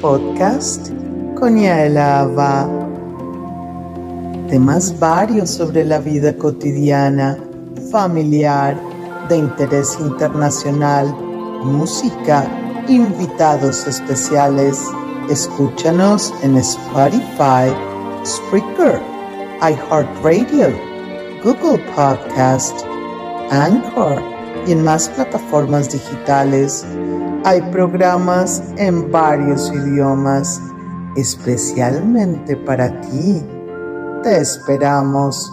podcast con Yaelava. Temas varios sobre la vida cotidiana, familiar, de interés internacional, música, invitados especiales. Escúchanos en Spotify, Spreaker, iHeartRadio, Google Podcast, Anchor y en más plataformas digitales. Hay programas en varios idiomas, especialmente para ti. Te esperamos.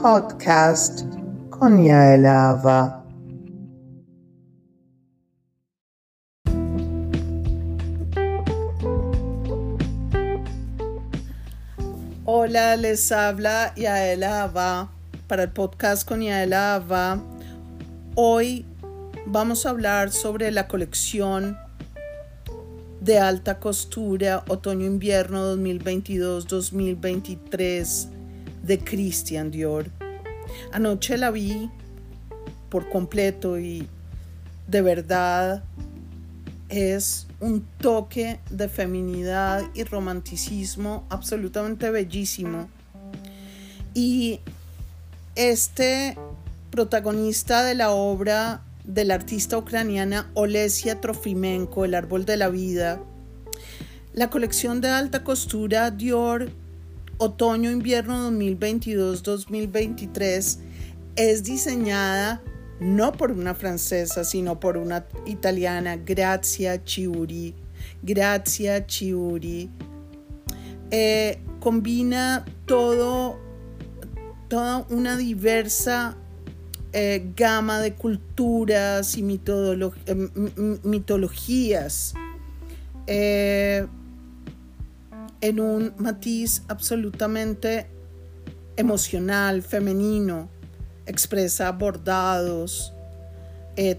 Podcast con Yael Ava. Hola, les habla Yael Ava para el podcast con Yael Ava. Hoy vamos a hablar sobre la colección de alta costura otoño-invierno 2022-2023 de Christian Dior. Anoche la vi por completo y de verdad es un toque de feminidad y romanticismo absolutamente bellísimo. Y este protagonista de la obra de la artista ucraniana Olesia Trofimenko, El árbol de la vida. La colección de alta costura Dior Otoño-Invierno 2022-2023 es diseñada no por una francesa, sino por una italiana, Grazia Chiuri. Grazia Chiuri. Eh, combina todo, toda una diversa eh, gama de culturas y eh, mitologías eh, en un matiz absolutamente emocional, femenino, expresa bordados,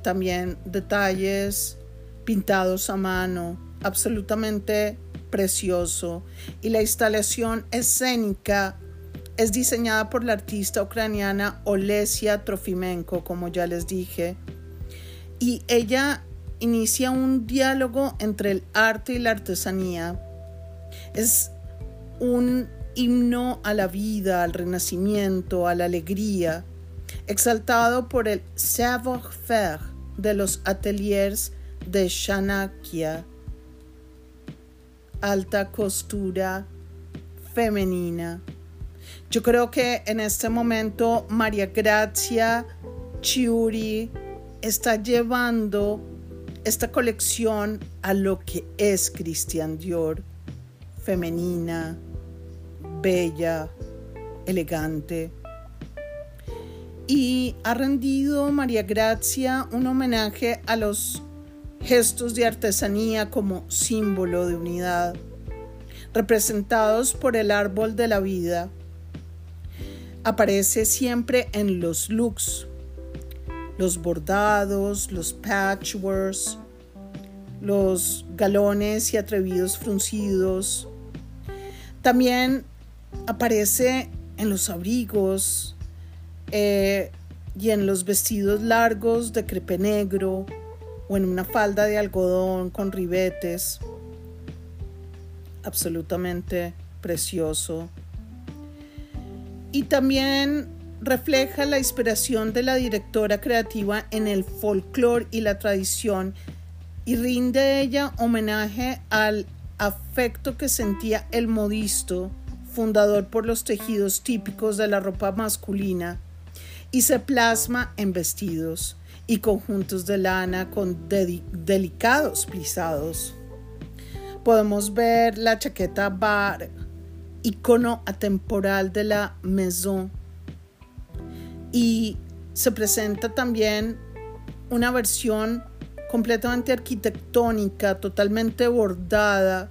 también detalles pintados a mano, absolutamente precioso, y la instalación escénica es diseñada por la artista ucraniana Olesia Trofimenko, como ya les dije, y ella inicia un diálogo entre el arte y la artesanía. Es un himno a la vida, al renacimiento, a la alegría, exaltado por el savoir-faire de los ateliers de Shanakia, alta costura femenina. Yo creo que en este momento María Gracia Chiuri está llevando esta colección a lo que es Christian Dior, femenina, bella, elegante. Y ha rendido María Gracia un homenaje a los gestos de artesanía como símbolo de unidad, representados por el árbol de la vida aparece siempre en los looks, los bordados, los patchworks, los galones y atrevidos fruncidos. También aparece en los abrigos eh, y en los vestidos largos de crepe negro o en una falda de algodón con ribetes. Absolutamente precioso y también refleja la inspiración de la directora creativa en el folclore y la tradición y rinde ella homenaje al afecto que sentía el modisto, fundador por los tejidos típicos de la ropa masculina, y se plasma en vestidos y conjuntos de lana con delicados plisados. Podemos ver la chaqueta bar icono atemporal de la maison. Y se presenta también una versión completamente arquitectónica, totalmente bordada,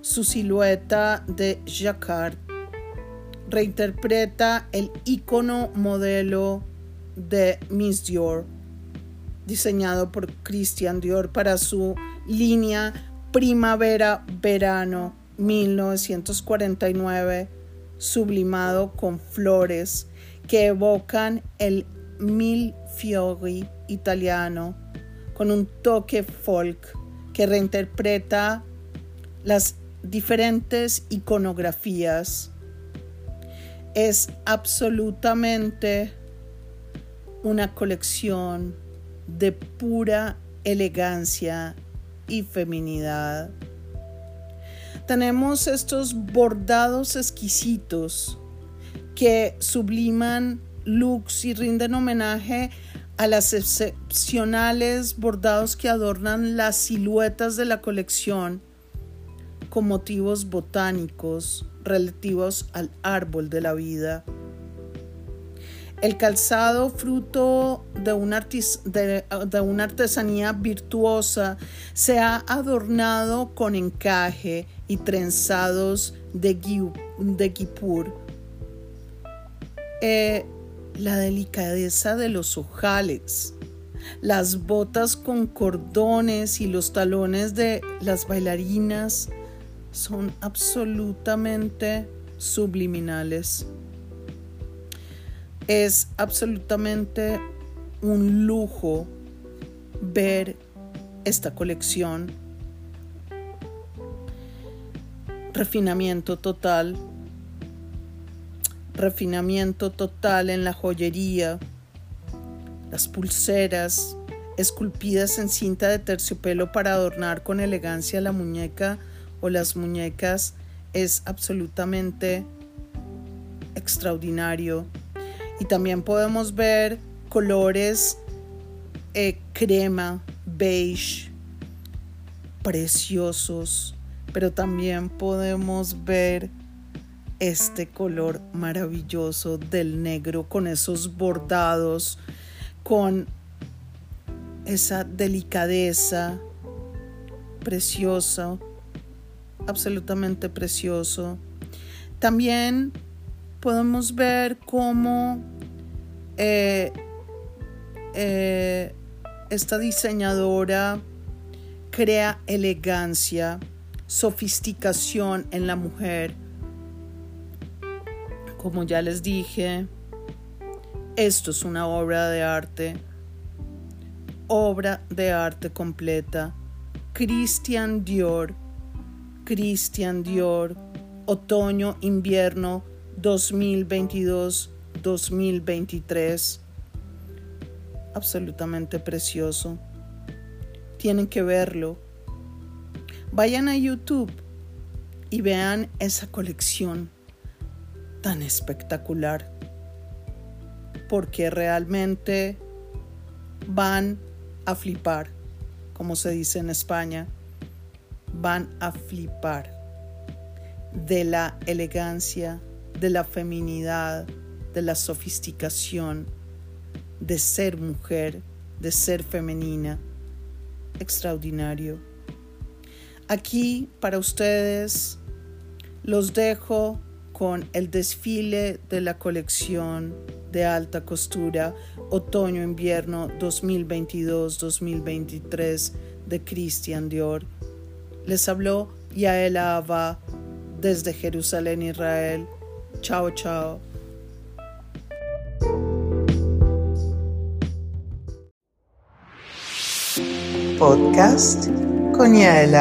su silueta de jacquard. Reinterpreta el icono modelo de Miss Dior, diseñado por Christian Dior para su línea primavera-verano 1949, sublimado con flores que evocan el mil fiori italiano, con un toque folk que reinterpreta las diferentes iconografías. Es absolutamente una colección de pura elegancia y feminidad. Tenemos estos bordados exquisitos que subliman looks y rinden homenaje a las excepcionales bordados que adornan las siluetas de la colección con motivos botánicos relativos al árbol de la vida. El calzado, fruto de una, de, una, artesanía virtuosa, se ha adornado con encaje y trenzados de, de guipur. Eh, la delicadeza de los ojales, las botas con cordones y los talones de las bailarinas son absolutamente subliminales. Es absolutamente un lujo ver esta colección. Refinamiento total. Refinamiento total en la joyería. Las pulseras esculpidas en cinta de terciopelo para adornar con elegancia la muñeca o las muñecas es absolutamente extraordinario y también podemos ver colores eh, crema, beige, preciosos, pero también podemos ver este color maravilloso del negro con esos bordados, con esa delicadeza preciosa, absolutamente precioso. También podemos ver cómo eh, eh, esta diseñadora crea elegancia, sofisticación en la mujer. Como ya les dije, esto es una obra de arte, obra de arte completa. Christian Dior, Christian Dior, otoño, invierno 2022-2023. Absolutamente precioso. Tienen que verlo. Vayan a YouTube y vean esa colección tan espectacular. Porque realmente van a flipar, como se dice en España. Van a flipar de la elegancia, de la feminidad, de la sofisticación, de ser mujer, de ser femenina. Extraordinario. Aquí para ustedes los dejo con el desfile de la colección de alta costura otoño-invierno 2022-2023 de Christian Dior. Les habló Yael Ava desde Jerusalén, Israel. Chao, chao. Podcast con Yael